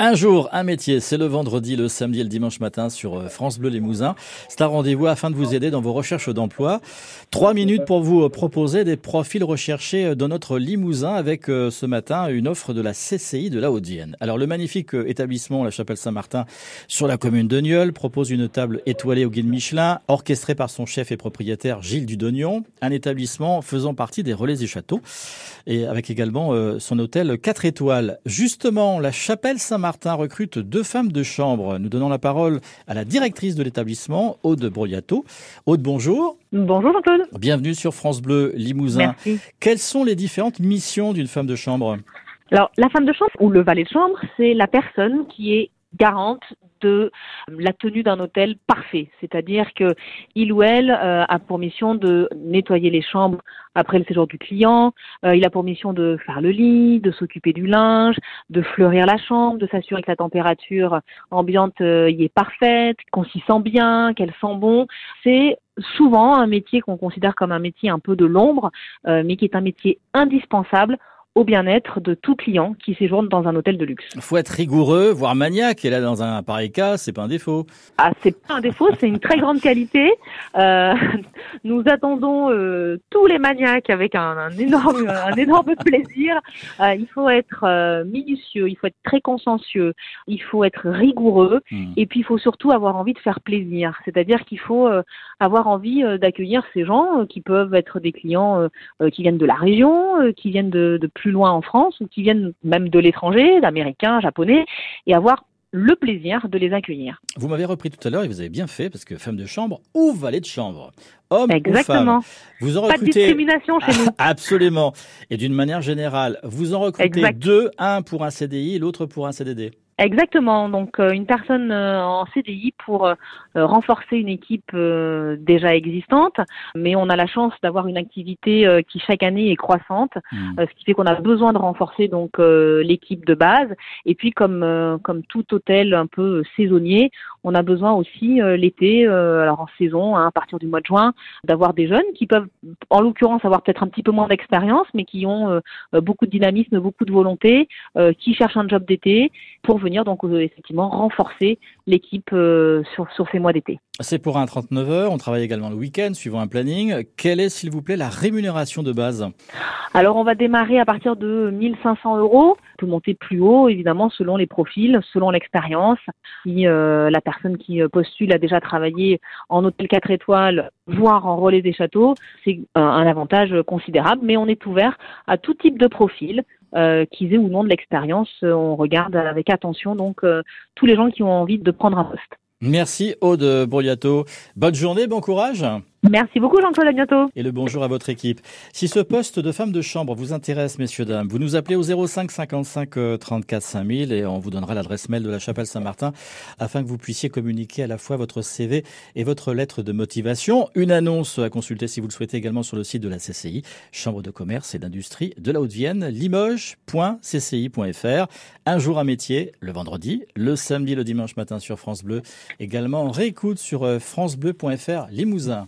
Un jour, un métier, c'est le vendredi, le samedi et le dimanche matin sur euh, France Bleu Limousin. C'est un rendez-vous afin de vous aider dans vos recherches d'emploi. Trois minutes pour vous euh, proposer des profils recherchés euh, dans notre Limousin avec ce matin une offre de la CCI de la Haute-Vienne. Alors le magnifique établissement La Chapelle Saint-Martin sur la commune de Nieul propose une table étoilée au guide Michelin, orchestrée par son chef et propriétaire Gilles Dudognon, un établissement faisant partie des relais du château et avec également son hôtel 4 étoiles. Justement, La Chapelle Saint-Martin Martin recrute deux femmes de chambre. Nous donnons la parole à la directrice de l'établissement, Aude Broyato. Aude, bonjour. Bonjour Jean-Claude. Bienvenue sur France Bleu Limousin. Merci. Quelles sont les différentes missions d'une femme de chambre? Alors, la femme de chambre ou le valet de chambre, c'est la personne qui est garante de la tenue d'un hôtel parfait, c'est-à-dire que il ou elle euh, a pour mission de nettoyer les chambres après le séjour du client, euh, il a pour mission de faire le lit, de s'occuper du linge, de fleurir la chambre, de s'assurer que la température ambiante euh, y est parfaite, qu'on s'y sent bien, qu'elle sent bon. C'est souvent un métier qu'on considère comme un métier un peu de l'ombre, mais qui est un métier indispensable au bien-être de tout client qui séjourne dans un hôtel de luxe. Il faut être rigoureux, voire maniaque. Et là, dans un pareil cas, c'est pas un défaut. Ah, c'est pas un défaut, c'est une très grande qualité. Euh, nous attendons euh, tous les maniaques avec un, un énorme, un énorme plaisir. Euh, il faut être minutieux, il faut être très consciencieux, il faut être rigoureux, hmm. et puis il faut surtout avoir envie de faire plaisir. C'est-à-dire qu'il faut avoir envie d'accueillir ces gens qui peuvent être des clients qui viennent de la région, qui viennent de, de plus loin en France ou qui viennent même de l'étranger, d'américains, japonais, et avoir le plaisir de les accueillir. Vous m'avez repris tout à l'heure et vous avez bien fait parce que femme de chambre ou valet de chambre, homme Exactement. ou femme, vous en recrutez... Pas de discrimination chez nous. Absolument. Et d'une manière générale, vous en recrutez deux, un pour un CDI, l'autre pour un CDD. Exactement. Donc euh, une personne euh, en CDI pour euh, renforcer une équipe déjà existante, mais on a la chance d'avoir une activité qui chaque année est croissante, mmh. ce qui fait qu'on a besoin de renforcer donc l'équipe de base. Et puis comme comme tout hôtel un peu saisonnier, on a besoin aussi l'été, alors en saison, hein, à partir du mois de juin, d'avoir des jeunes qui peuvent, en l'occurrence, avoir peut-être un petit peu moins d'expérience, mais qui ont beaucoup de dynamisme, beaucoup de volonté, qui cherchent un job d'été pour venir donc euh, effectivement renforcer l'équipe euh, sur, sur ces mois d'été. C'est pour un 39 heures, on travaille également le week-end suivant un planning. Quelle est s'il vous plaît la rémunération de base? Alors on va démarrer à partir de 1500 euros, on peut monter plus haut évidemment selon les profils, selon l'expérience. Si euh, la personne qui postule a déjà travaillé en hôtel 4 étoiles, voire en relais des châteaux, c'est un avantage considérable, mais on est ouvert à tout type de profil, euh, qu'ils aient ou non de l'expérience. Euh, on regarde avec attention donc euh, tous les gens qui ont envie de prendre un poste. Merci Aude Brouillato. Bonne journée, bon courage. Merci beaucoup Jean-Claude, à bientôt. Et le bonjour à votre équipe. Si ce poste de femme de chambre vous intéresse, messieurs, dames, vous nous appelez au 05 55 34 5000 et on vous donnera l'adresse mail de la Chapelle Saint-Martin afin que vous puissiez communiquer à la fois votre CV et votre lettre de motivation. Une annonce à consulter si vous le souhaitez également sur le site de la CCI, Chambre de commerce et d'industrie de la Haute-Vienne, limoges.cci.fr. Un jour à métier, le vendredi, le samedi, le dimanche matin sur France Bleu. Également, réécoute sur euh, francebleu.fr Limousin.